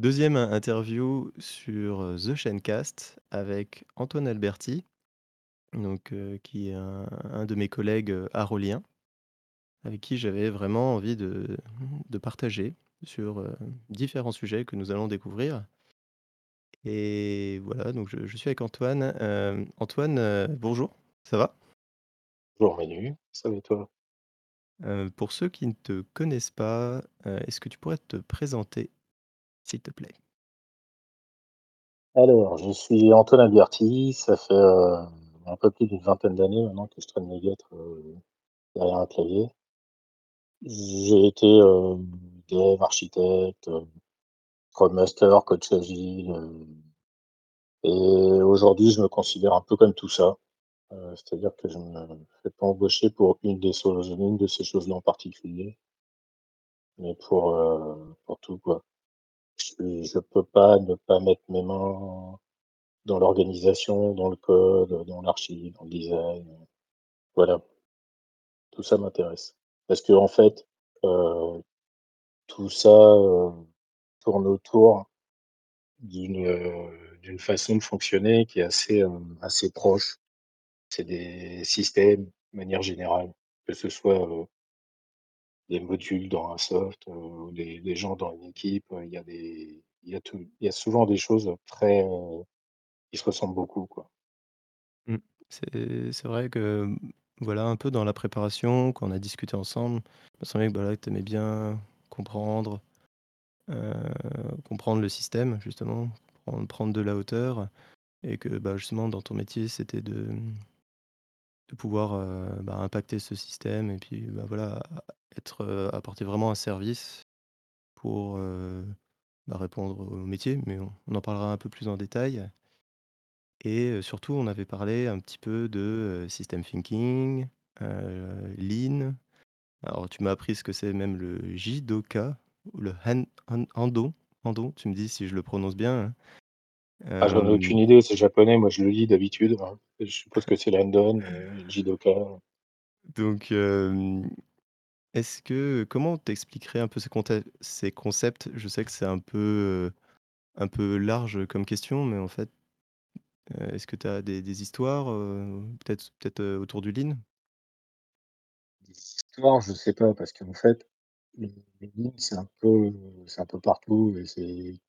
2e in interview sur, heu, The Chaincast avec Antoine Alberti, donc heu, qui est un un de mes collègues, heu, aroliens avec qui j'avais vraiment envie de de partager sur, différents sujets que nous allons découvrir. Et voilà, donc je je suis avec Antoine. Antoine, bonjour, ça va? Bonjour Manu, ça va et toi? Pour ceux qui ne te connaissent pas, est-ce que tu pourrais te présenter, s'il te plaît? Alors, je suis Antoine Alberti, ça fait, heu, un peu plus d'une vingtaine d'années maintenant que je traîne mes guêtres, heu, derrière un clavier. J'ai été, heu, dev, architecte, scrum master, coach et aujourd'hui je me considère un peu comme tout ça. C'est-à-dire que je me fais pas embaucher pour une des choses une de ces choses-là en particulier mais pour, pour tout quoi. Je je peux pas ne pas mettre mes mains dans l'organisation, dans le code, dans l'archi, dans le design, voilà. Tout ça m'intéresse. Parce qu'en fait, heu, tout ça, heu, tourne autour d'une, heu, d'une façon de fonctionner qui est assez, assez proche. C'est des systèmes, de manière générale, que ce soit, des modules dans un soft, heu, ou des gens dans une équipe, heu, il y a des il y a tout il y a souvent des choses très, heu, qui se ressemblent beaucoup, quoi. Mmh. C'est vrai que, mmh, voilà, un peu dans la préparation, quand on a discuté ensemble, il me semblait que, bah, là, tu aimais bien comprendre, comprendre le système justement, prendre de la hauteur et que, bah, justement dans ton métier, c'était de, mmh de pouvoir, bah, impacter ce système et puis, bah, voilà, être, heu, apporter vraiment un service pour, heu, bah, répondre au métier, mais on on en parlera un peu plus en détail. Et heu, surtout, on avait parlé un petit peu de, heu, system thinking, heu, lean. Alors tu m'as appris ce que c'est même le Jidoka ou le Han Han Ando Ando, tu me dis si je le prononce bien, hein. Ah, j'en ai Hem aucune idée, c'est japonais, moi je le lis d'habitude, hein, je suppose que c'est l'Handon le Jidoka. Donc hem, est-ce que comment tu expliquerais un peu ces concepts? Je sais que c'est un peu, un peu large comme question, mais en fait, est-ce que tu as des histoires, peut-être peut-être, autour du lean? Des histoires, je sais pas, parce qu'en fait, le le lean, c'est un peu partout et c'est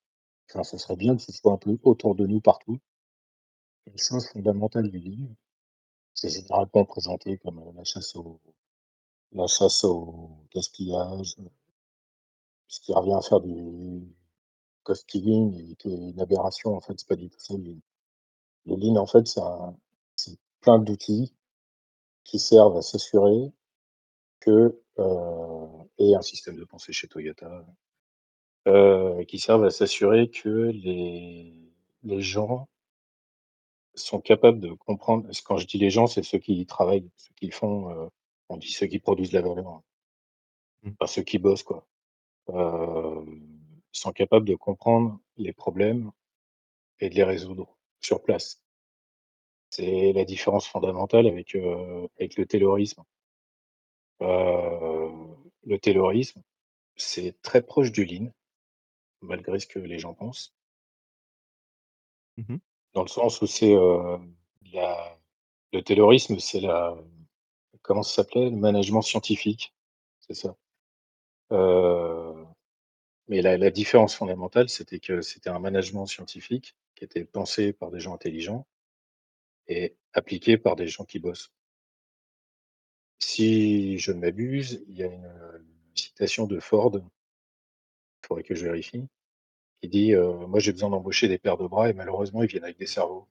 enfin, serait bien que ce soit un peu autour de nous partout. Les choses fondamentales du lean, c'est généralement présenté comme, la chasse au la chasse au gaspillage, heu ce qui revient à faire du cost killing et une aberration, en fait, c'est pas du tout ça le lean. Le lean, en fait, c'est plein d'outils qui servent à s'assurer que, heu et un système de pensée chez Toyota, heu, qui servent à s'assurer que les les gens sont capables de comprendre quand je dis les gens, c'est ceux qui y travaillent, ceux qui font, heu, on dit ceux qui produisent la valeur, hein. Mmh. Enfin, ceux qui bossent, quoi. Sont capables de comprendre les problèmes et de les résoudre sur place. C'est la différence fondamentale avec, avec le taylorisme. Le taylorisme, c'est très proche du lean, malgré ce que les gens pensent. Mmh mh. Dans le sens où c'est, le taylorisme, c'est la comment ça s'appelait? Le management scientifique, c'est ça. Mais la la différence fondamentale, c'était que c'était un management scientifique qui était pensé par des gens intelligents et appliqué par des gens qui bossent. Si je ne m'abuse, il y a une, citation de Ford faudrait que je vérifie, qui dit, «Moi, j'ai besoin d'embaucher des paires de bras et malheureusement, ils viennent avec des cerveaux».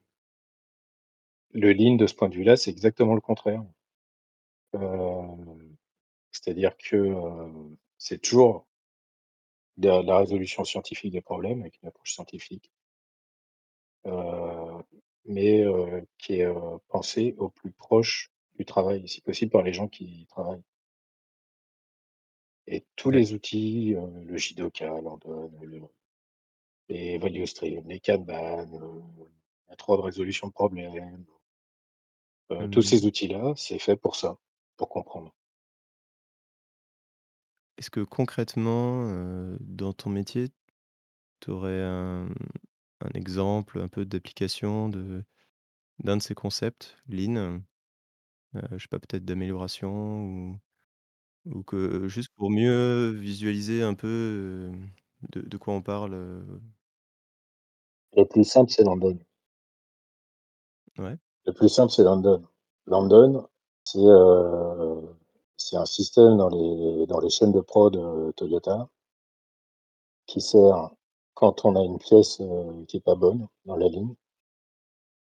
Le lean, de ce point de vue-là, c'est exactement le contraire. Heu, c'est-à-dire que, heu, c'est toujours de la résolution scientifique des problèmes avec une approche scientifique heu, mais heu, qui est, heu, pensée au plus proche du travail, si possible par les gens qui y travaillent. Et tous les outils, heu, le Jidoka, l'Handon, le les value stream, les Kanban, heu, la 3 de résolution de problèmes heu, tous Mmh. ces outils-là, c'est fait pour ça, pour comprendre. Est-ce que concrètement, heu, dans ton métier tu aurais un un exemple un peu d'application de d'un de ces concepts Lean? Heu, je sais pas, peut-être d'amélioration ou ou que juste pour mieux visualiser un peu, de de quoi on parle, heu? Le plus simple, c'est Landon. Ouais. Le plus simple, c'est Landon. Landon, c'est, c'est un système dans les dans les chaînes de prod, heu, Toyota qui sert, quand on a une pièce, heu, qui est pas bonne dans la ligne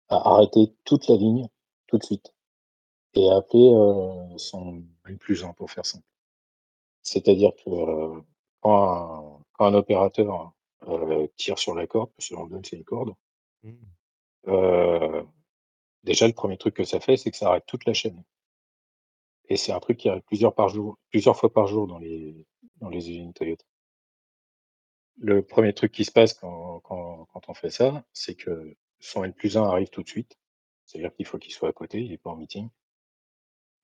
à arrêter toute la ligne, tout de suite et à appeler, son N+1 pour faire simple. C'est-à-dire que, quand un quand un opérateur, tire sur la corde, parce que Landon, c'est une corde Mmh. déjà, le 1er truc que ça fait, c'est que ça arrête toute la chaîne. Et c'est un truc qui arrive plusieurs par jour plusieurs fois par jour dans les dans les usines Toyota. Le 1er truc qui se passe quand quand quand on fait ça, c'est que son N+1 arrive tout de suite. C'est-à-dire qu'il faut qu'il soit à côté, il est pas en meeting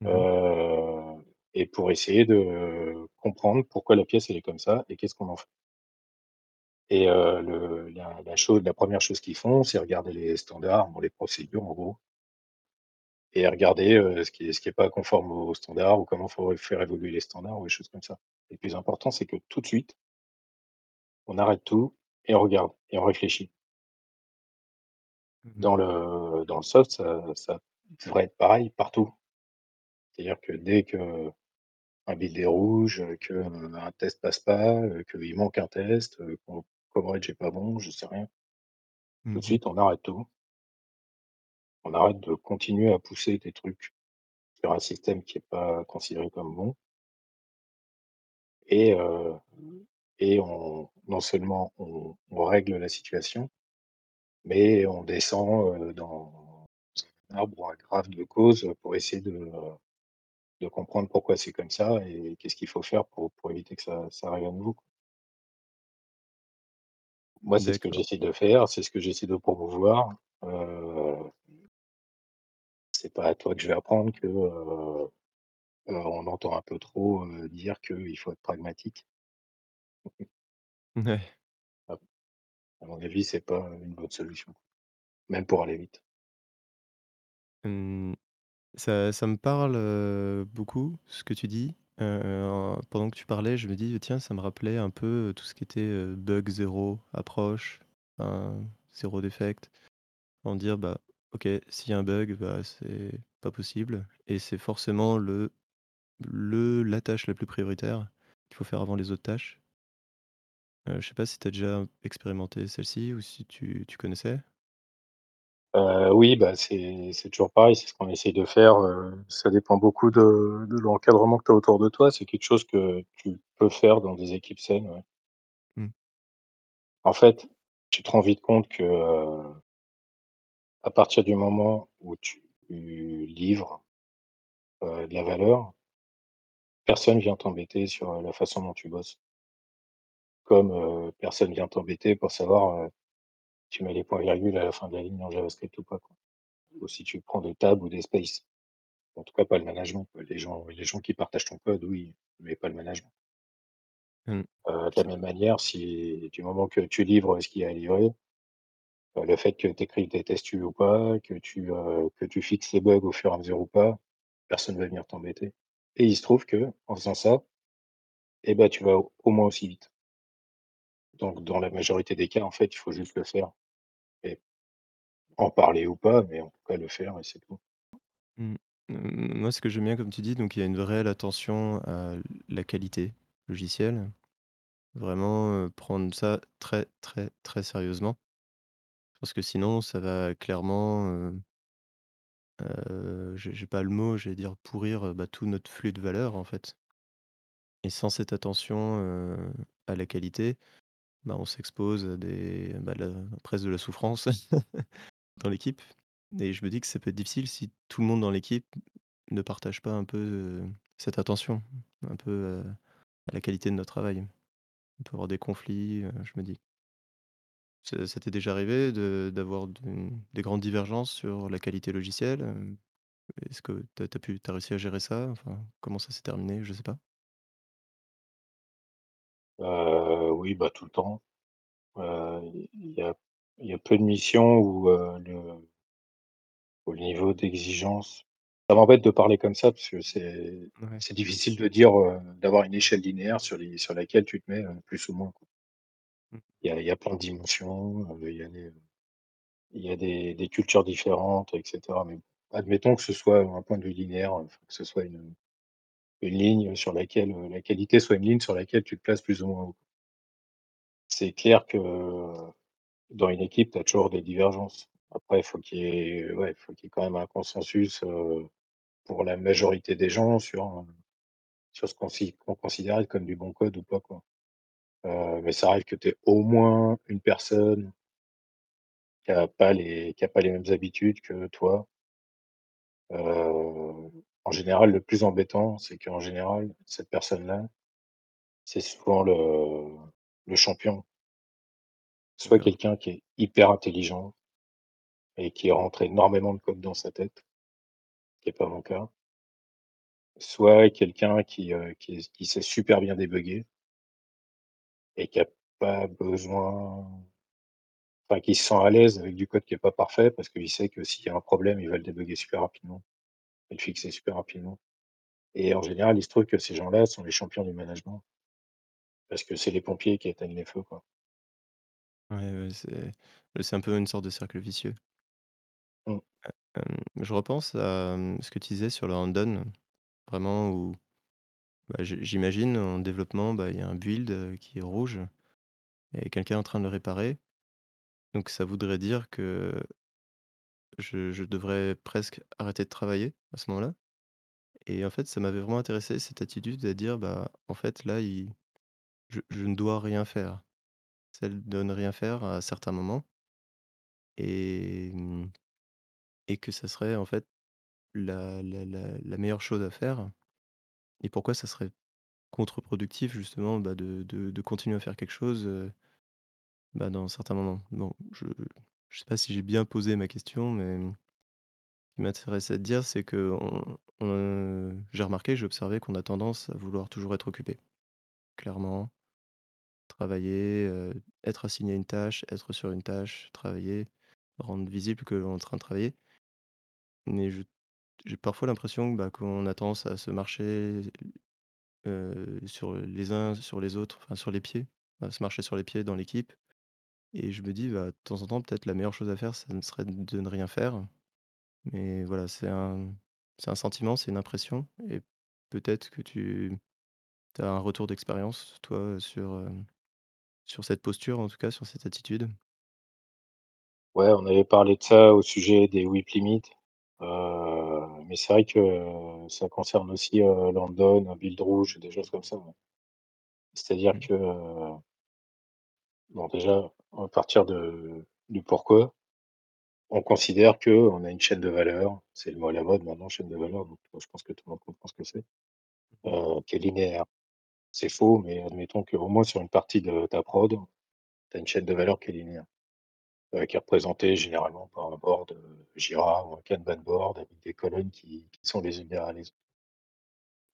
Mmh mh. heu et pour essayer de comprendre pourquoi la pièce, elle est comme ça et qu'est-ce qu'on en fait? Et heu, le la la chose la 1re chose qu'ils font, c'est regarder les standards, bon, les procédures, en gros et regarder, heu, ce qui est ce qui est pas conforme aux standards ou comment faut faire évoluer les standards ou les choses comme ça. Le plus important, c'est que tout de suite on arrête tout et on regarde et on réfléchit. Mmh mh. Dans le dans le soft, ça ça devrait être pareil partout. C'est-à-dire que dès qu'un bid est rouge, qu'un test passe pas, qu'il manque un test, heu, qu'on coverage est pas bon, je sais rien tout Mmh de mh. suite, on arrête tout on arrête de continuer à pousser des trucs sur un système qui est pas considéré comme bon et on non seulement on on règle la situation, mais on descend, heu, dans un arbre ou un graphe de cause pour essayer de, comprendre pourquoi c'est comme ça et qu'est-ce qu'il faut faire pour pour éviter que ça ça arrive à nouveau. Moi, c'est ce que j'essaie de faire, c'est ce que j'essaie de promouvoir, heu c'est pas à toi que je vais apprendre que, on entend un peu trop, heu, dire qu'il faut être pragmatique. Mouais. À à mon avis, c'est pas une bonne solution, même pour aller vite. Ça ça me parle, heu, beaucoup ce que tu dis, heu, pendant que tu parlais, je me dis: «Tiens, ça me rappelait un peu tout ce qui était, heu, bug 0, approche, enfin, zéro defect». En dire: «Bah, OK, s'il y a un bug, bah, c'est pas possible et c'est forcément le le la tâche la plus prioritaire qu'il faut faire avant les autres tâches». Heu, je sais pas si tu as déjà expérimenté celle-ci ou si tu tu connaissais? Heu, oui, bah, c'est c'est toujours pareil, c'est ce qu'on essaye de faire, heu, ça dépend beaucoup de de l'encadrement que tu as autour de toi. C'est quelque chose que tu peux faire dans des équipes saines, ouais. Mmh. En fait, tu te rends vite compte que, heu à partir du moment où tu livres, heu, de la valeur personne vient t'embêter sur, heu, la façon dont tu bosses. Comme, heu, personne vient t'embêter pour savoir, heu, tu mets les points virgules à la fin de la ligne dans JavaScript ou pas, quoi. Ou si tu prends des tabs ou des spaces. En tout cas, pas le management, quoi. Les gens les gens qui partagent ton code, oui, mais pas le management. Mmh. De la même manière, si du moment que tu livres ce qu'il y a à livrer le fait que tu écrives des tests ou pas, que tu, heu, que tu fixes les bugs au fur et à mesure ou pas, personne va venir t'embêter et il se trouve qu'en faisant ça et bah, tu vas au moins aussi vite. Donc dans la majorité des cas, en fait, il faut juste le faire et en parler ou pas, mais en tout cas le faire et c'est tout. Mmh. M moi, ce que j'aime bien, comme tu dis, donc il y a une réelle attention à la qualité logicielle. Vraiment, heu, prendre ça très, très, très sérieusement. Parce que sinon, ça va clairement, heu heu, j'ai pas le mot, j'allais dire pourrir, heu, bah, tout notre flux de valeurs, en fait. Et sans cette attention, heu, à la qualité, bah, on s'expose à des bah, la presque de la souffrance dans l'équipe et je me dis que ça peut être difficile si tout le monde dans l'équipe ne partage pas un peu, heu, cette attention, un peu, à la qualité de notre travail. On peut avoir des conflits, je me dis. Ça ça t'est déjà arrivé de d'avoir de des grandes divergences sur la qualité logicielle, hem? Est-ce que tu as tu as pu tu as réussi à gérer ça? Enfin, comment ça s'est terminé? Je sais pas. Heu, oui, bah, tout le temps. Heu, il y a il y a peu de missions où, heu, le le niveau d'exigence ça m'embête de parler comme ça parce que c'est Ouais. c'est difficile de dire, heu, d'avoir une échelle linéaire sur les sur laquelle tu te mets, heu, plus ou moins, quoi. Mmh. Il y a y a plein de dimensions, il y a des des cultures différentes et cetera, mais admettons que ce soit un point de vue linéaire, que ce soit une une ligne sur laquelle, la qualité soit une ligne sur laquelle tu te places plus ou moins haut. C'est clair que dans une équipe, tu as toujours des divergences. Après, faut qu'il y ait ouais, faut qu'il y ait quand même un consensus, pour la majorité des gens sur, sur ce qu'on si qu'on considère comme du bon code ou pas, quoi. Heu, mais ça arrive que tu aies au moins une personne qui a pas les qui a pas les mêmes habitudes que toi. Heu, en général, le plus embêtant, c'est qu'en général, cette personne-là, c'est souvent le le champion. Soit D'accord. quelqu'un qui est hyper intelligent et qui rentre énormément de code dans sa tête, qui est pas mon cas. Soit quelqu'un qui, heu, qui est qui sait super bien débugger et qui a pas besoin enfin qui se sent à l'aise avec du code qui est pas parfait parce qu'il sait que s'il y a un problème, il va le débugger super rapidement et le fixer super rapidement et en général, il se trouve que ces gens-là sont les champions du management parce que c'est les pompiers qui éteignent les feux, quoi. Ouais, ouais, c'est c'est un peu une sorte de cercle vicieux. Mmh. Hem, je repense à, mmh, ce que tu disais sur le hand-on, vraiment où, bah, j'imagine en développement, bah, il y a un build, heu, qui est rouge et quelqu'un est en train de le réparer. Donc ça voudrait dire que je devrais presque arrêter de travailler à ce moment-là et en fait, ça m'avait vraiment intéressé cette attitude à dire: «Bah, en fait, là, il je ne dois rien faire». Celle de ne rien faire à certains moments et mmh et que ça serait en fait la la la meilleure chose à faire et pourquoi ça serait contre-productif justement, bah, de de continuer à faire quelque chose, bah, dans certains moments? Bon, je je sais pas si j'ai bien posé ma question, mais ce qui m'intéressait de dire, c'est heu, j'ai remarqué, j'ai observé qu'on a tendance à vouloir toujours être occupé. Clairement, travailler, être assigné à une tâche, être sur une tâche, travailler, rendre visible que l'on est en train de travailler. Mais je j'ai parfois l'impression, bah, qu'on a tendance à se marcher, sur les uns sur les autres, enfin sur les pieds, à se marcher sur les pieds dans l'équipe et je me dis, bah, de temps en temps, peut-être la meilleure chose à faire, ça ne serait de ne rien faire. Mais voilà, c'est un c'est un sentiment, c'est une impression et peut-être que tu as un retour d'expérience, toi, sur, sur cette posture, en tout cas, sur cette attitude? Ouais, on avait parlé de ça au sujet des WIP limit, heu, mais c'est vrai que ça concerne aussi, heu, London, Build Rouge, des choses comme ça, ouais. C'est-à-dire Mmh. que, bon déjà, on va partir de du pourquoi. On considère qu'on a une chaîne de valeur, c'est le mot à la mode maintenant, chaîne de valeur, donc je pense que tout le monde comprend ce que c'est, Mmh qui est linéaire. C'est faux, mais admettons qu'au moins sur une partie de ta prod, tu as une chaîne de valeur qui est linéaire, heu, qui est représentée généralement par un board, heu, Jira ou un Kanban board avec des colonnes qui qui sont les unes derrière les autres.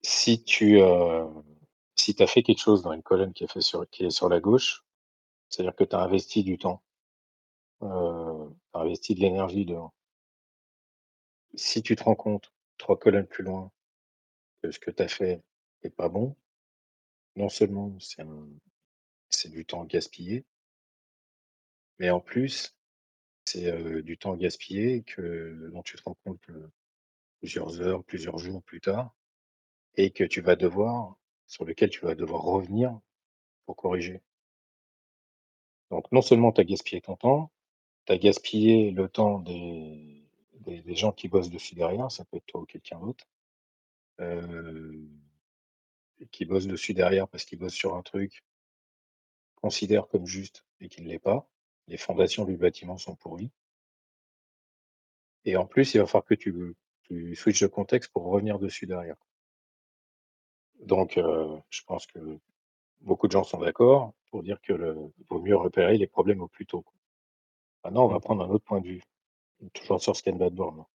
Si tu, heu, si as fait quelque chose dans une colonne qui est fait sur qui est sur la gauche, c'est-à-dire que tu as investi du temps, heu, tu as investi de l'énergie dedans. Si tu te rends compte, 3 colonnes plus loin, que ce que tu as fait est pas bon, non seulement c'est du temps gaspillé, mais en plus, c'est, du temps gaspillé que dont tu te rends compte, plusieurs heures, plusieurs jours plus tard et que tu vas devoir sur lequel tu vas devoir revenir pour corriger. Donc non seulement tu as gaspillé ton temps, tu as gaspillé le temps des des gens qui bossent dessus derrière, ça peut être toi ou quelqu'un d'autre, heu, qui bossent dessus derrière parce qu'ils bossent sur un truc, considèrent comme juste et qui ne l'est pas. Les fondations du bâtiment sont pourries et en plus, il va falloir que tu tu switches de contexte pour revenir dessus derrière. Donc heu, je pense que beaucoup de gens sont d'accord pour dire que le vaut mieux repérer les problèmes au plus tôt, quoi. Maintenant, on va mh. prendre un autre point de vue, toujours sur ce Kanban board.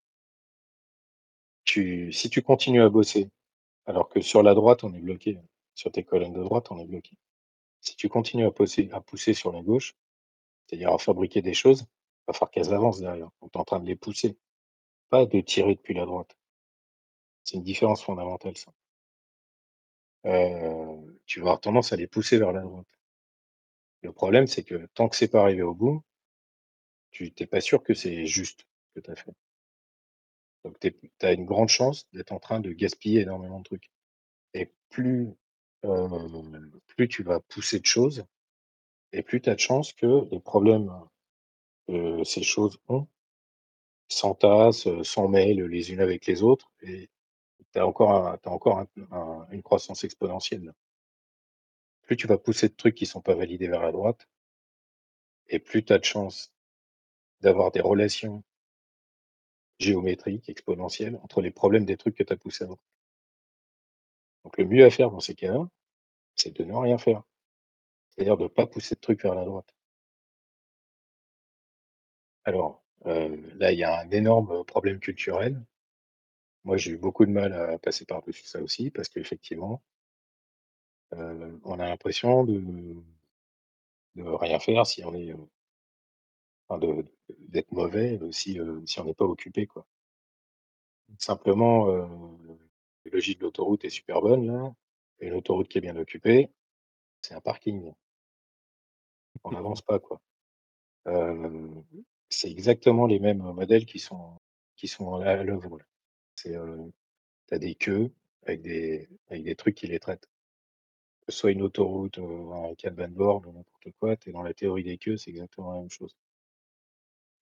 Tu si tu continues à bosser Alors que sur la droite, on est bloqué. Sur tes colonnes de droite, on est bloqué. Si tu continues à pousser à pousser sur la gauche, c'est-à-dire à fabriquer des choses, il va falloir qu'elles avancent derrière. Donc tu es en train de les pousser, pas de tirer depuis la droite. C'est une différence fondamentale ça. Heu, tu vas avoir tendance à les pousser vers la droite. Le problème, c'est que tant que c'est pas arrivé au bout tu tu es pas sûr que c'est juste, ce que tu as fait. Donc tu as une grande chance d'être en train de gaspiller énormément de trucs et plus, heu, plus tu vas pousser de choses et plus tu as de chances que les problèmes, que ces choses ont s'entassent, heu, s'emmêlent les unes avec les autres et tu as encore encore un un une croissance exponentielle. Plus tu vas pousser de trucs qui sont pas validés vers la droite et plus tu as de chances d'avoir des relations géométriques, exponentielles entre les problèmes des trucs que tu as poussés avant. Donc le mieux à faire dans ces cas-là, c'est de ne rien faire. C'est-à-dire de pas pousser de trucs vers la droite. Alors, heu, là, il y a un énorme problème culturel. Moi, j'ai eu beaucoup de mal à passer par-dessus ça aussi parce qu'effectivement heu, on a l'impression de de rien faire si on est, heu enfin d'être mauvais, si, heu, si on n'est pas occupé, quoi. Simplement, heu, l'analogie de l'autoroute est super bonne là et l'autoroute qui est bien occupée, c'est un parking. On Mmh mh. n'avance pas, quoi. Heu, c'est exactement les mêmes modèles qui sont qui sont à l'œuvre tu as des queues avec des avec des trucs qui les traitent. Que ce soit une autoroute ou un Bord ou n'importe quoi, tu es dans la théorie des queues, c'est exactement la même chose.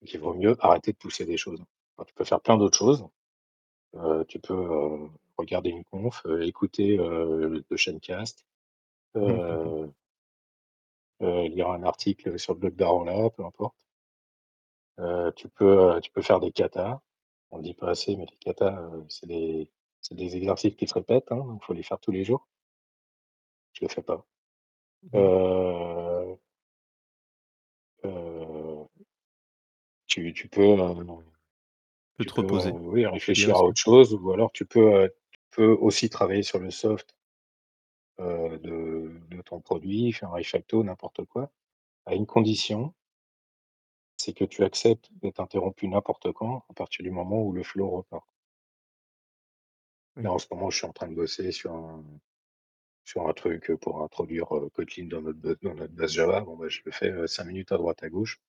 Donc il vaut mieux arrêter de pousser des choses. Alors tu peux faire plein d'autres choses, tu peux, regarder une conf, écouter, le Chaînecast, Mmh. Mmh lire un article sur le blog d'Arola, peu importe. Heu, tu peux, heu, tu peux faire des katas. On le dit pas assez, mais les katas, c'est des des exercices qui se répètent, hein, donc faut les faire tous les jours. Je le fais pas. Mmh tu tu peux, tu te peux, reposer, oui, réfléchir à autre chose ou alors tu peux, tu peux aussi travailler sur le soft de ton produit, faire un refacto, n'importe quoi, à une condition c'est que tu acceptes d'être interrompu n'importe quand, à partir du moment où le flow repart. Là, en ce moment, je suis en train de bosser sur un sur un truc, pour introduire, heu, Kotlin dans notre dans notre base Java. Bon, bah, je le fais, heu, 5 minutes à droite à gauche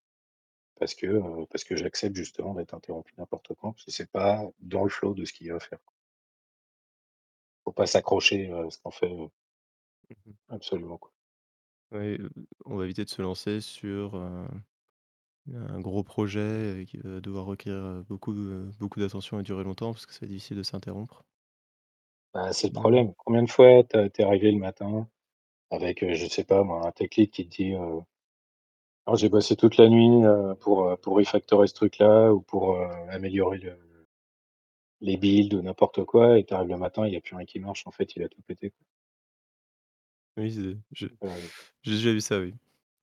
parce que, parce que j'accepte justement d'être interrompu n'importe quand, parce que c'est pas dans le flow de ce qu'il y a à faire. Faut pas s'accrocher, à ce qu'on fait, Mmh mh. absolument, quoi. Heu, on va éviter de se lancer sur, heu, un gros projet et qui va devoir requérir, heu, beaucoup, heu, beaucoup d'attention et durer longtemps parce que c'est difficile de s'interrompre. Bah, c'est le Mmh. problème. Combien de fois tu as tu es arrivé le matin avec, heu, je sais pas moi, un tech lead qui te dit, heu: «Oh j'ai bossé toute la nuit, heu, pour, heu, pour refactorer ce truc-là ou pour, heu, améliorer le les builds» ou n'importe quoi et tu arrives le matin, il y a plus rien qui marche, en fait, il a tout pété, quoi. Oui, c'est je Heu j'ai déjà vu ça, oui.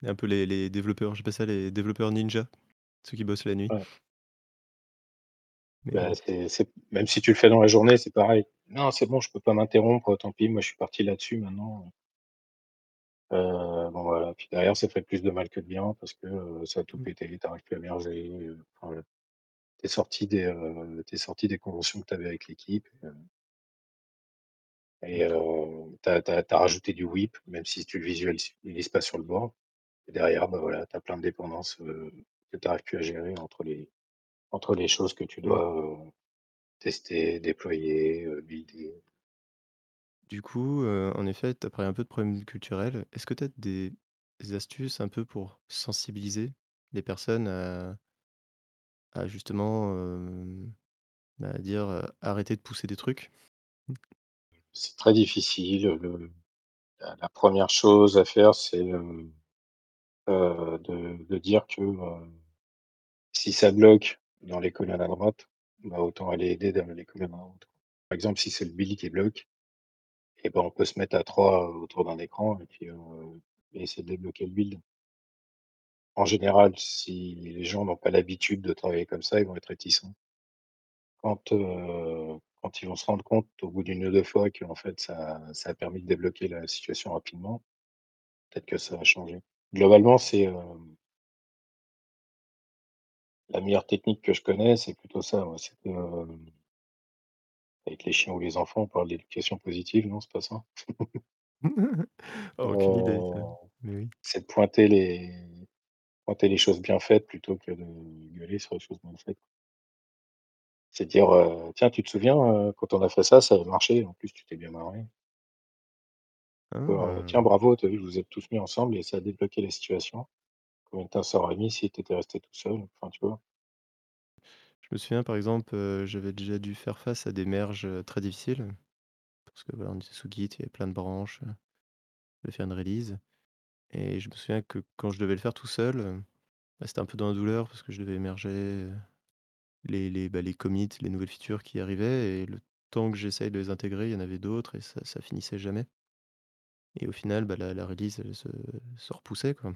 Un peu les les développeurs, j'appelle ça les développeurs ninja, ceux qui bossent la nuit. Ouais. Mais Bah, bon. c'est c'est même si tu le fais dans la journée, c'est pareil: «Non, c'est bon, je peux pas m'interrompre, tant pis, moi je suis parti là-dessus maintenant, heu» Heu, bon voilà, puis derrière ça fait plus de mal que de bien parce que, heu, ça a tout Mmh. pété, tu arrives plus à merger, heu, enfin voilà. Tu es sorti des, es sorti des conventions que tu avais avec l'équipe, et heu, tu as rajouté du WIP, même si tu le visualises lises pas sur le board et derrière, bah, voilà, tu as plein de dépendances, heu, que tu arrives plus à gérer entre les entre les choses que tu dois, heu, tester, déployer, heu, builder. Du coup, en effet, tu as parlé un peu de problèmes culturels. Est-ce que tu as des astuces un peu pour sensibiliser les personnes à à justement, hem, bah, dire, heu: «Arrêtez de pousser des trucs»? C'est très difficile, le la 1re chose à faire, c'est, heu heu, de dire que, heu, si ça bloque dans les colonnes à droite, bah, autant aller aider dans les colonnes à droite. Par exemple, si c'est le build qui bloque et ben, on peut se mettre à 3 autour d'un écran et puis, essayer de débloquer le build. En général, si les gens n'ont pas l'habitude de travailler comme ça, ils vont être réticents. Quand, ils vont se rendre compte au bout d'1 ou 2 fois qu'en fait ça ça a permis de débloquer la situation rapidement, peut-être que ça va changer. Globalement, c'est, La meilleure technique que je connais, c'est plutôt ça, ouais, c'est que, hem, avec les chiens ou les enfants, on parle d'éducation positive, non, c'est pas ça? Oh, aucune idée ça, Heu, mais oui. c'est de pointer les pointer les choses bien faites plutôt que de gueuler sur les choses mal faites. C'est dire, «Tiens, tu te souviens, quand on a fait ça, ça avait marché, en plus tu t'es bien marré». Ou alors: Ah! «Tiens bravo, tu as vu, vous vous êtes tous mis ensemble et ça a débloqué la situation. Combien de temps ça aurait mis si tu étais resté tout seul?» enfin, tu vois? Je me souviens par exemple, j'avais déjà dû faire face à des merges, très difficiles, parce que voilà, on était sous Git, il y avait plein de branches, je devais faire une release et je me souviens que quand je devais le faire tout seul, bah, c'était un peu dans la douleur parce que je devais émerger, les les, bah, les commits, les nouvelles features qui arrivaient et le temps que j'essaye de les intégrer, il y en avait d'autres et ça ça finissait jamais. Et au final, bah, la release, elle se repoussait, quoi.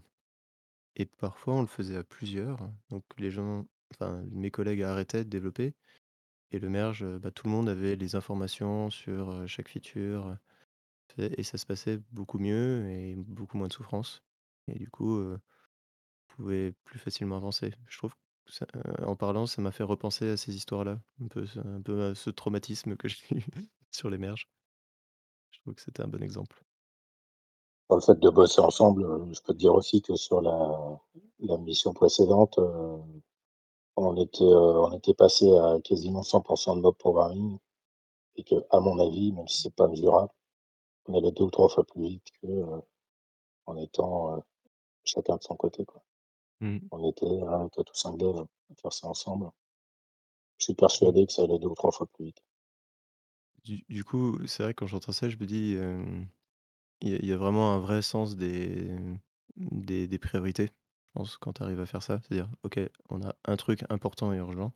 Et parfois on le faisait à plusieurs, donc les gens enfin mes collègues arrêtaient de développer et le merge, heu, bah, tout le monde avait les informations sur, heu, chaque feature, et ça se passait beaucoup mieux et beaucoup moins de souffrance. Et du coup, heu, on pouvait plus facilement avancer. Je trouve heu, en parlant, ça m'a fait repenser à ces histoires-là, un peu un peu à ce traumatisme que j'ai eu sur les merges. Je trouve que c'était un bon exemple. Le fait de bosser ensemble, heu, je peux te dire aussi que sur la mission précédente, on était, était passé à quasiment 100% de mob programming et qu'à mon avis, même si c'est pas mesurable, on allait 2 ou 3 fois plus vite que, heu, en étant, chacun de son côté, quoi. Mmh. On était à 4 ou 5 devs à faire ça ensemble. Je suis persuadé que ça allait 2 ou 3 fois plus vite. Du du coup, c'est vrai que quand j'entends ça, je me dis, il y a il y a vraiment un vrai sens des, des des priorités, je pense, quand tu arrives à faire ça. C'est-à-dire: «OK, on a un truc important et urgent,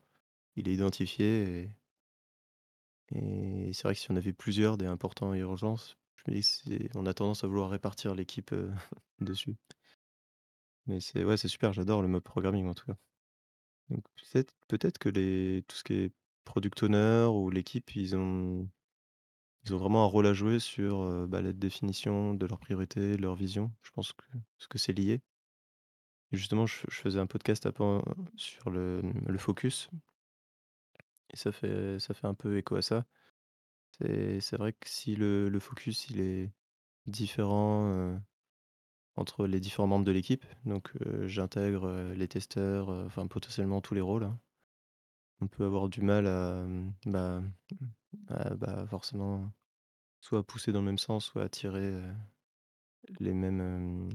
il est identifié et et c'est vrai que si on avait plusieurs des importants et urgents, je me dis c'est on a tendance à vouloir répartir l'équipe, heu, dessus». Mais c'est ouais, c'est super, j'adore le mob programming en tout cas. Donc peut-être peut-être que les tout ce qui est product owner ou l'équipe, ils ont ils ont vraiment un rôle à jouer sur, bah, la définition de leurs priorités, leur vision. Je pense que que c'est lié justement je faisais un podcast à sur le, le focus et ça fait ça fait un peu écho à ça. C'est vrai que si le le focus, il est différent, entre les différents membres de l'équipe, donc heu, j'intègre, heu, les testeurs, heu, enfin potentiellement tous les rôles, hein. On peut avoir du mal à, mmh, bah, à bah, forcément soit pousser dans le même sens, soit attirer, les mêmes, hem,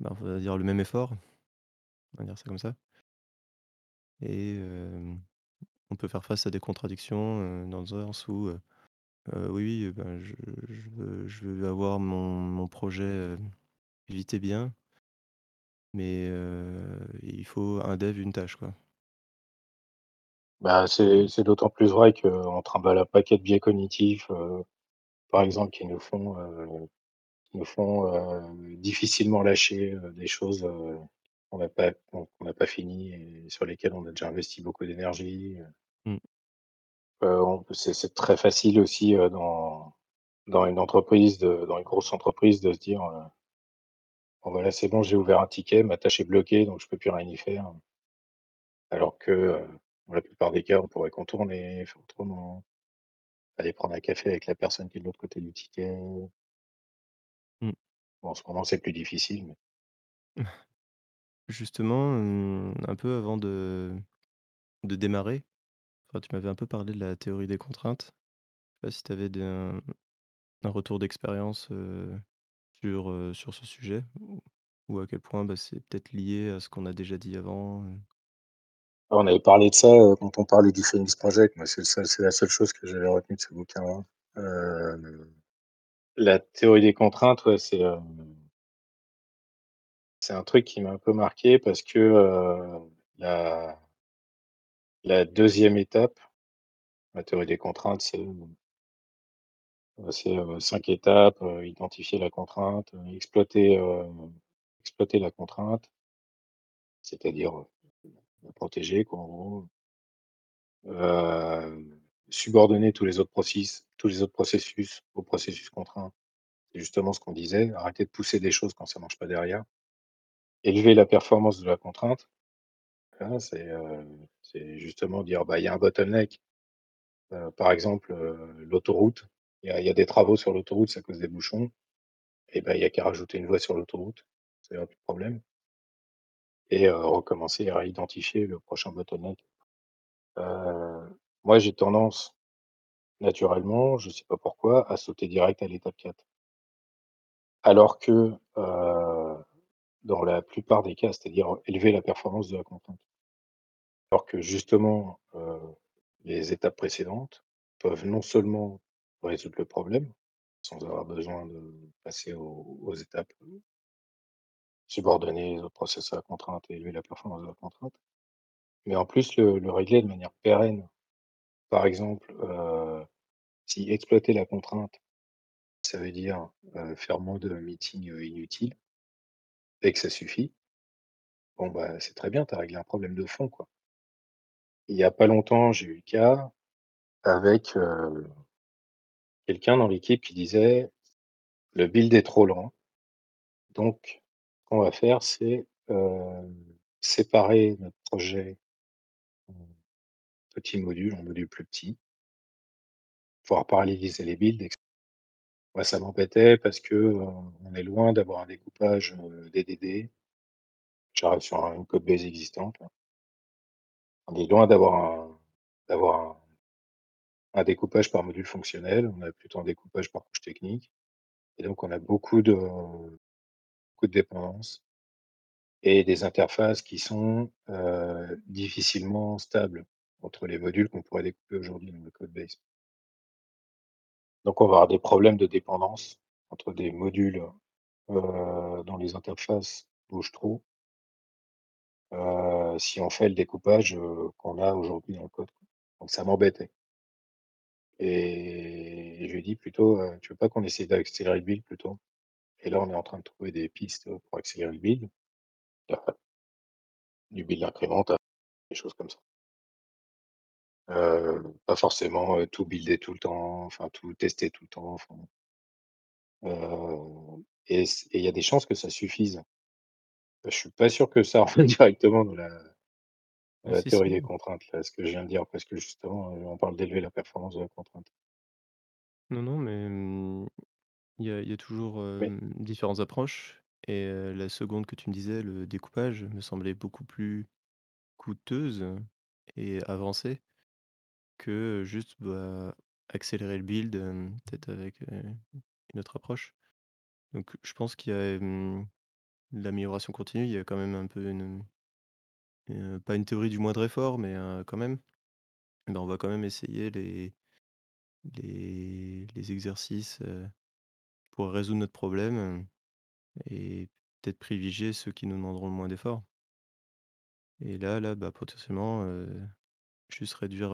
bah, on va dire le même effort, on va dire ça comme ça. Et on peut faire face à des contradictions, dans le sens où, oui, ben, je veux avoir mon projet, vite et bien, mais heu, il faut un dev, une tâche, quoi. Bah, c'est c'est d'autant plus vrai qu'on trimballe un paquet de biais cognitifs, heu, par exemple, qui nous font, heu, qui nous font, heu, difficilement lâcher, heu, des choses, heu, qu'on n'a pas qu'on qu'on n'a pas fini et sur lesquelles on a déjà investi beaucoup d'énergie, heu. Mmh. Heu, on peut c'est c'est très facile aussi, heu, dans dans une entreprise de dans une grosse entreprise de se dire, heu: «Bon, bah, là, c'est bon, j'ai ouvert un ticket, ma tâche est bloquée, donc je peux plus rien y faire». Alors que, heu, dans la plupart des cas, on pourrait contourner, faire autrement, aller prendre un café avec la personne qui est de l'autre côté du ticket. Mmh. Bon, en ce moment, c'est plus difficile, mais Justement, hem, un peu avant de de démarrer, enfin, tu m'avais un peu parlé de la théorie des contraintes. Je sais pas si tu avais un un retour d'expérience, heu, sur, sur ce sujet ou à quel point, bah, c'est peut-être lié à ce qu'on a déjà dit avant? Ah, on avait parlé de ça, quand on parlait du Phoenix Project. C'est c'est la seule chose que j'avais retenue de ce bouquin-là. Heu, la théorie des contraintes, c'est, c'est un truc qui m'a un peu marqué parce que, la la 2 étape, la théorie des contraintes, c'est, c'est, heu, 5 étapes, heu, identifier la contrainte, exploiter, exploiter la contrainte, c'est-à-dire, la protéger quoi, subordonner tous les autres process tous les autres processus au processus contraint. C'est justement ce qu'on disait, arrêter de pousser des choses quand ça marche pas derrière. Élever la performance de la contrainte, hein, c'est, justement dire: «Bah, il y a un bottleneck», par exemple, l'autoroute, il y a y a des travaux sur l'autoroute, c'est à cause des bouchons et bah, il y a qu'à rajouter une voie sur l'autoroute, ça plus de problème et heu, recommencer à identifier le prochain bottleneck. Heu, moi, j'ai tendance, naturellement, je sais pas pourquoi, à sauter direct à l'étape 4. Alors que, heu, dans la plupart des cas, c'est-à-dire élever la performance de la contrainte. Alors que justement, heu, les étapes précédentes peuvent non seulement résoudre le problème, sans avoir besoin de passer aux étapes subordonnées, aux process à la contrainte et élever la performance de la contrainte, mais en plus le le régler de manière pérenne. Par exemple, heu, si exploiter la contrainte, ça veut dire, heu, faire moins de meetings, inutiles et que ça suffit, bon, bah, c'est très bien, tu as réglé un problème de fond, quoi. Il y a pas longtemps, j'ai eu le cas avec, quelqu'un dans l'équipe qui disait: «Le build est trop lent, donc ce qu'on va faire, c'est, heu, séparer notre projet en petits modules, en modules plus petits» «pouvoir paralléliser les builds» et cetera. Moi, ça m'embêtait parce que, heu, on est loin d'avoir un découpage, heu, DDD. J'arrive sur un une code base existante. On est loin d'avoir un d'avoir un un découpage par module fonctionnel, on a plutôt un découpage par couche technique et donc on a beaucoup de beaucoup de dépendances et des interfaces qui sont, heu, difficilement stables entre les modules qu'on pourrait découper aujourd'hui dans le code base. Donc on va avoir des problèmes de dépendance entre des modules, heu, dont les interfaces bougent trop heu, si on fait le découpage, heu, qu'on a aujourd'hui dans le code. Donc ça m'embêtait. Et je lui dit plutôt, «Tu veux pas qu'on essaie d'accélérer le build plutôt?» et là, on est en train de trouver des pistes, pour accélérer le build. Du build incrémental, des choses comme ça. Pas forcément, tout builder tout le temps, enfin tout tester tout le temps, et il y a des chances que ça suffise. Je suis pas sûr que ça rentre directement dans la la si, théorie si. des contraintes, là, ce que je viens de dire, parce que justement, on parle d'élever la performance de la contrainte. Non, non, mais mmh, il y a il y a toujours, Oui. différentes approches et la seconde que tu me disais, le découpage, me semblait beaucoup plus coûteuse et avancée que juste, bah, accélérer le build, peut-être avec, une autre approche. Donc je pense qu'il y a, hem, l'amélioration continue, il y a quand même un peu une pas une théorie du moindre effort, mais quand même. Bah, on va quand même essayer les les les exercices, pour résoudre notre problème, et peut-être privilégier ceux qui nous demanderont le moins d'efforts. Et là là, bah, potentiellement, juste réduire,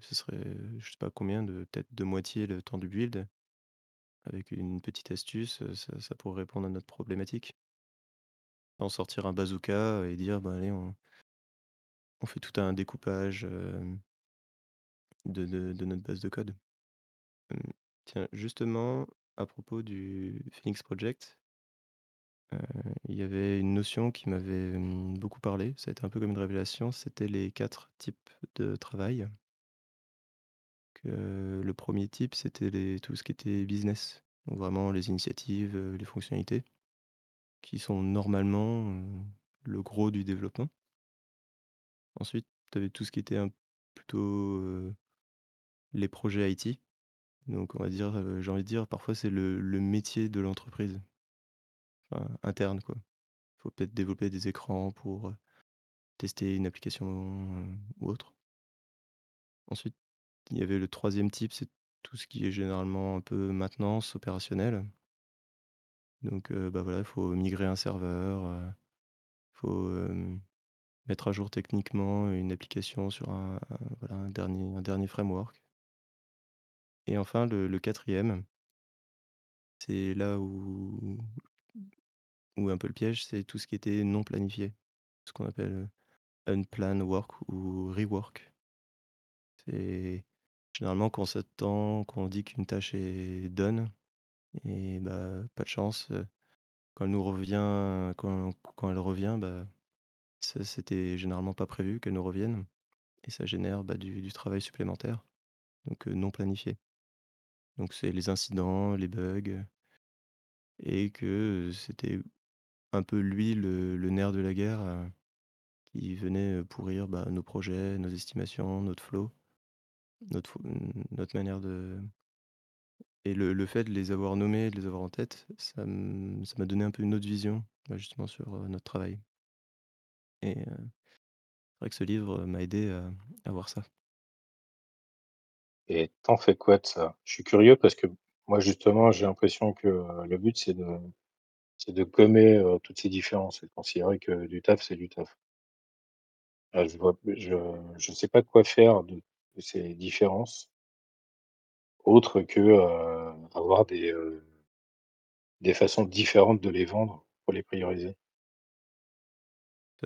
ce serait, heu, je sais pas combien de peut-être de moitié le temps du build. Avec une petite astuce, ça pourrait répondre à notre problématique. En sortir un bazooka et dire: «Bah, allez, on» «on fait tout un découpage, hem» «de notre base de code». Mmh, tiens, justement, à propos du Phoenix Project il y avait une notion qui m'avait, hem, beaucoup parlé, ça a été un peu comme une révélation, c'était les 4 types de travail. Le 1er type, c'était tout ce qui était business, donc vraiment les initiatives, les fonctionnalités qui sont normalement, le gros du développement. Ensuite, tu avais tout ce qui était plutôt, les projets IT, donc on va dire, j'ai envie de dire parfois c'est le métier de l'entreprise. Enfin, interne quoi. Faut peut-être développer des écrans pour, tester une application, ou autre. Ensuite, il y avait le 3e type, c'est tout ce qui est généralement un peu maintenance opérationnelle. Donc bah, voilà, il faut migrer un serveur, faut, mettre à jour techniquement une application sur un dernier framework. Et enfin le 4e c'est là où où un peu le piège, c'est tout ce qui était non planifié. Ce qu'on appelle, heu, unplanned work ou rework. C'est généralement quand on s'attend, quand on dit qu'une tâche est done et bah, pas de chance, quand elle nous revient quand quand elle revient, bah Ça, c'était généralement pas prévu qu'elles nous reviennent et ça génère, bah, du travail supplémentaire, donc non planifié. Donc c'est les incidents, les bugs, et que, c'était un peu lui le nerf de la guerre, qui venait, pourrir, bah, nos projets, nos estimations, notre flow, notre notre manière de et le le fait de les avoir nommés, de les avoir en tête, ça m'a donné un peu une autre vision, bah, justement sur, notre travail. Et heu, c'est vrai que ce livre, m'a aidé à voir ça. Et tu en fais quoi de ça? Je suis curieux parce que moi justement j'ai l'impression que, le but c'est de c'est de gommer, toutes ces différences et de considérer que du taf, c'est du taf. Ah je vois je sais pas quoi faire de ces différences autre que, avoir des, des façons différentes de les vendre pour les prioriser.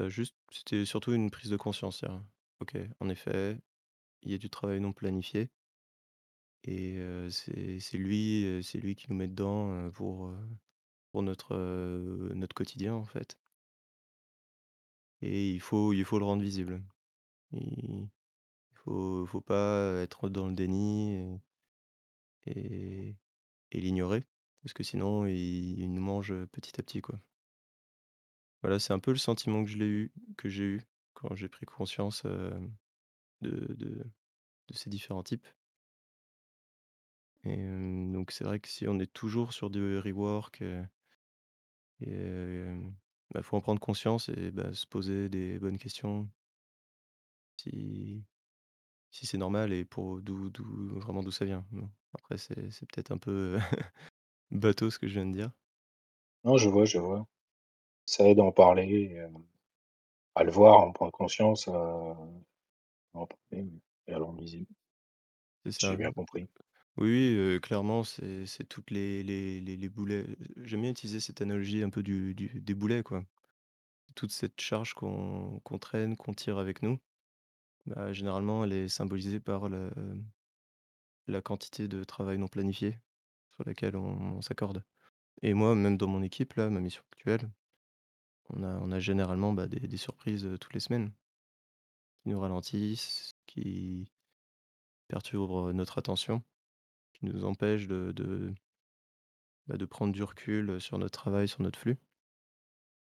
Juste c'était surtout une prise de conscience, c'est-à-dire, OK, en effet, il y a du travail non planifié et c'est lui, c'est lui qui nous met dedans, pour, notre, quotidien, en fait. Et il faut le rendre visible. Il faut faut pas être dans le déni et l'ignorer parce que sinon il nous mange, petit à petit, quoi. Voilà, c'est un peu le sentiment que j'ai eu quand j'ai pris conscience, de ces différents types. Et donc c'est vrai que si on est toujours sur du rework, heu bah, faut en prendre conscience et bah, se poser des bonnes questions si c'est normal et pour vraiment d'où ça vient. Après c'est peut-être un peu, bateau ce que je viens de dire. Non, je vois, je vois. Ça aide à en parler et hem, à le voir, à en prendre conscience, à à en parler et à visible. C'est Si j'ai ça. bien compris. Oui, oui, heu, clairement, c'est c'est toutes les les les les boulets, j'aime bien utiliser cette analogie un peu du du des boulets, quoi. Toute cette charge qu'on qu'on traîne, qu'on tire avec nous, bah, généralement, elle est symbolisée par la quantité de travail non planifié sur laquelle on on s'accorde. Et moi, même dans mon équipe, là, ma mission actuelle, on a généralement, bah, des surprises, toutes les semaines qui nous ralentissent, qui perturbent, notre attention, qui nous empêchent de bah, prendre du recul, sur notre travail, sur notre flux.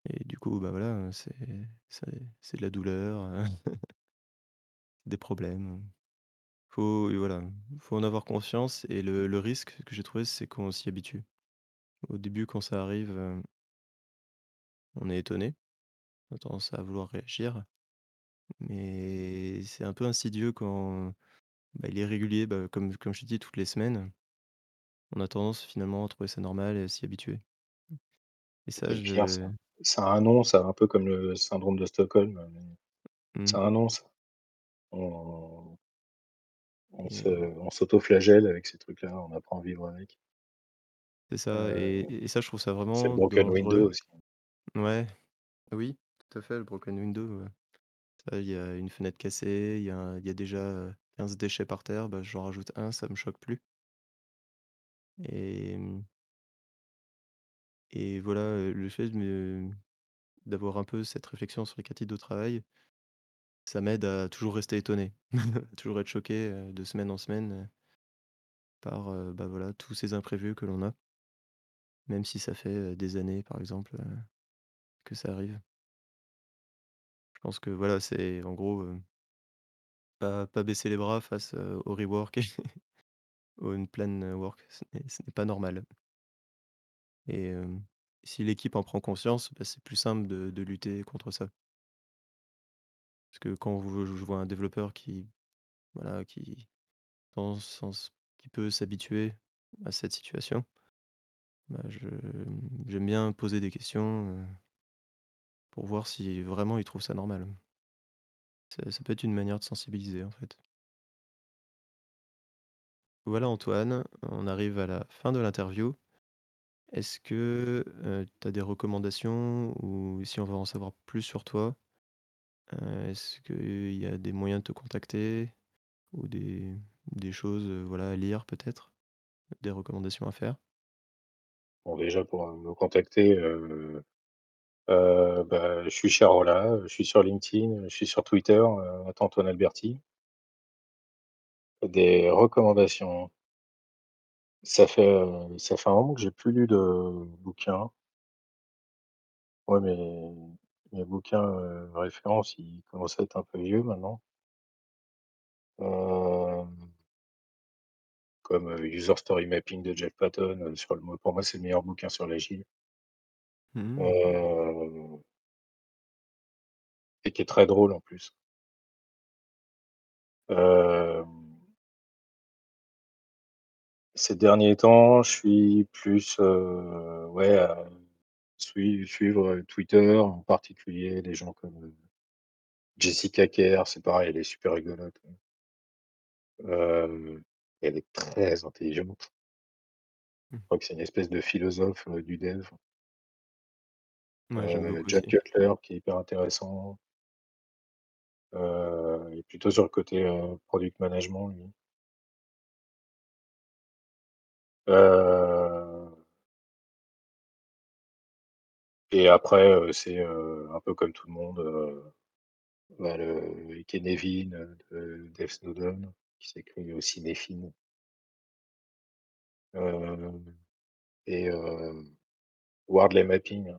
Et du coup, bah, voilà, c'est de la douleur, des problèmes. Faut voilà, faut en avoir conscience et le risque que j'ai trouvé, c'est qu'on s'y habitue. Au début, quand ça arrive, on est étonné, on a tendance à vouloir réagir, mais c'est un peu insidieux quand, bah, il est régulier, bah, comme comme je t'ai dit toutes les semaines. On a tendance finalement à trouver ça normal et à s'y habituer. Et ça ça je ça a un nom, ça, un peu comme le syndrome de Stockholm, heu, Mmh. ça a un nom ça. On on se Et on s'auto-flagelle avec ces trucs-là, on apprend à vivre avec. C'est ça et Heu, et ça, je trouve ça c'est le vraiment broken dangereux. window aussi. Ouais, oui, tout à fait, le broken window, il y a une fenêtre cassée, il y a déjà, heu, 15 déchets par terre, bah, j'en rajoute un, ça me choque plus. Et mmh voilà, le fait d'avoir un peu cette réflexion sur les 4 types de travail ça m'aide à toujours rester étonné, toujours être choqué, de semaine en semaine, par, bah, voilà, tous ces imprévus que l'on a. Même si ça fait, des années, par exemple, que ça arrive. Je pense que voilà, c'est en gros, heu pas baisser les bras face, au rework ou une pleine, heu, work, ce n'est pas normal. Et si l'équipe en prend conscience, bah, c'est plus simple de lutter contre ça. Parce que quand vous je vois un développeur qui, voilà, qui qui peut s'habituer à cette situation bah, j'aime bien poser des questions, pour voir si vraiment il trouve ça normal. Ça peut être une manière de sensibiliser, en fait. Voilà Antoine, on arrive à la fin de l'interview. Est-ce que, heu, tu as des recommandations ou si on veut en savoir plus sur toi, heu, est-ce qu'il y a des moyens de te contacter ou des des choses, heu, voilà, à lire peut-être? Des recommandations à faire? Bon déjà pour, me contacter, Heu, bah, je suis chez Rolla, je suis sur LinkedIn, je suis sur Twitter, heu, @Antoine Alberti. Des recommandations. Ça fait, heu, ça fait un moment que j'ai plus lu de bouquins. Ouais, mes mes bouquins, heu, références, ils commencent à être un peu vieux maintenant. Hem comme, User Story Mapping de Jeff Patton, sur le pour moi, c'est le meilleur bouquin sur l'agile. Mmh. Et qui est très drôle en plus. Ces derniers temps, je suis plus, ouais, à sui suivre, Twitter, en particulier des gens comme, Jessica Kerr, c'est pareil, elle est super rigolote. Hem, elle est très intelligente. Mmh. Je crois que c'est une espèce de philosophe, du dev. Ouais, beaucoup John aussi. Cutler qui est hyper intéressant. Heu, il est plutôt sur le côté, heu, product management lui. Et après, c'est, un peu comme tout le monde, bah, le de Dev Snowden, qui s'écrit aussi. Hem et Wardley Mapping.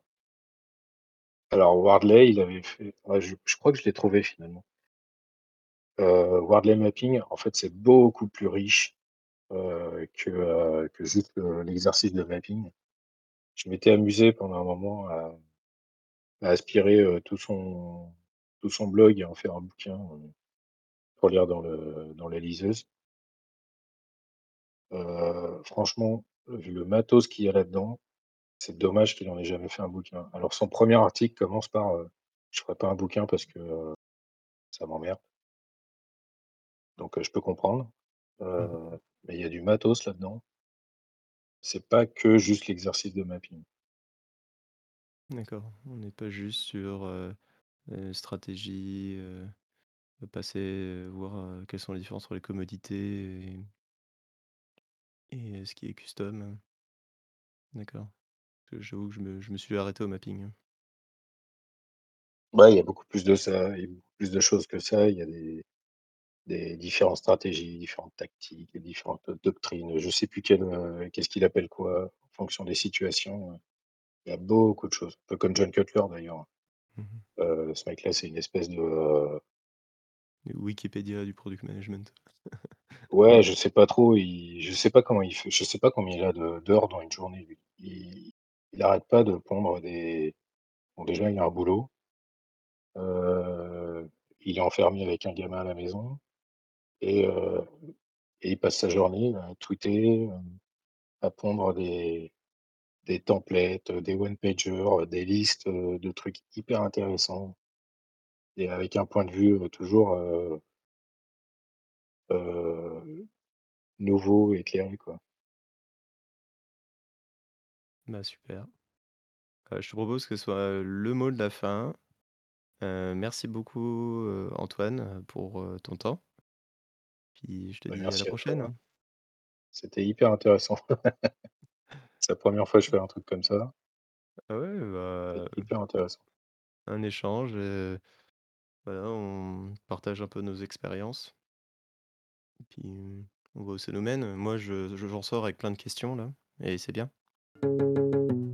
Alors Wardley, il avait fait je crois que je l'ai trouvé finalement. Heu, Wardley Mapping, en fait, c'est beaucoup plus riche, que, heu, que juste, l'exercice de mapping. Je m'étais amusé pendant un moment à aspirer, tout son blog et en faire un bouquin, pour lire dans le dans la liseuse. Franchement, vu le matos qu'il y a là-dedans, c'est dommage qu'il en ait jamais fait un bouquin. Alors son 1er article commence par, heu: «Je ferai pas un bouquin parce que, heu, ça m'emmerde». Donc heu, je peux comprendre, Mmh mh. heu, mais il y a du matos là-dedans. C'est pas que juste l'exercice de mapping. D'accord, on n'est pas juste sur, stratégie, passer, voir, quelles sont les différences entre les commodités et et ce qui est custom. D'accord. Que j'avoue que je me je me suis arrêté au mapping. Ouais, il y a beaucoup plus de ça, il y a beaucoup plus de choses que ça. Il y a des des différentes stratégies, différentes tactiques, différentes doctrines. Je sais plus heu, qu'est-ce qu'il appelle quoi, en fonction des situations, il y a beaucoup de choses. Un peu comme John Cutler d'ailleurs. Mmh mh. Heu, ce mec-là, c'est une espèce de, heu Wikipédia du product management. Ouais, je sais pas trop, il je sais pas comment il fait, je sais pas combien il a de d'heures dans une journée. Il il arrête pas de pondre des bon déjà il a un boulot. Heu, il est enfermé avec un gamin à la maison et heu et il passe sa journée à tweeter, à pondre des des templates, des one pagers, heu, des listes, de trucs hyper intéressants et avec un point de vue, heu, toujours, heu, nouveau, éclairé, quoi. Bah, super. Heu, je te propose que ce soit le mot de la fin. Heu, merci beaucoup, Antoine, pour, ton temps. Puis je te Bah, dis à la merci à toi. prochaine. C'était hyper intéressant. C'est la 1re fois que je fais un truc comme ça. Ah ouais, bah, hyper intéressant. un échange, voilà, on partage un peu nos expériences. Puis, on voit où ça nous mène. Moi, je je j'en sors avec plein de questions là et c'est bien. Thank you.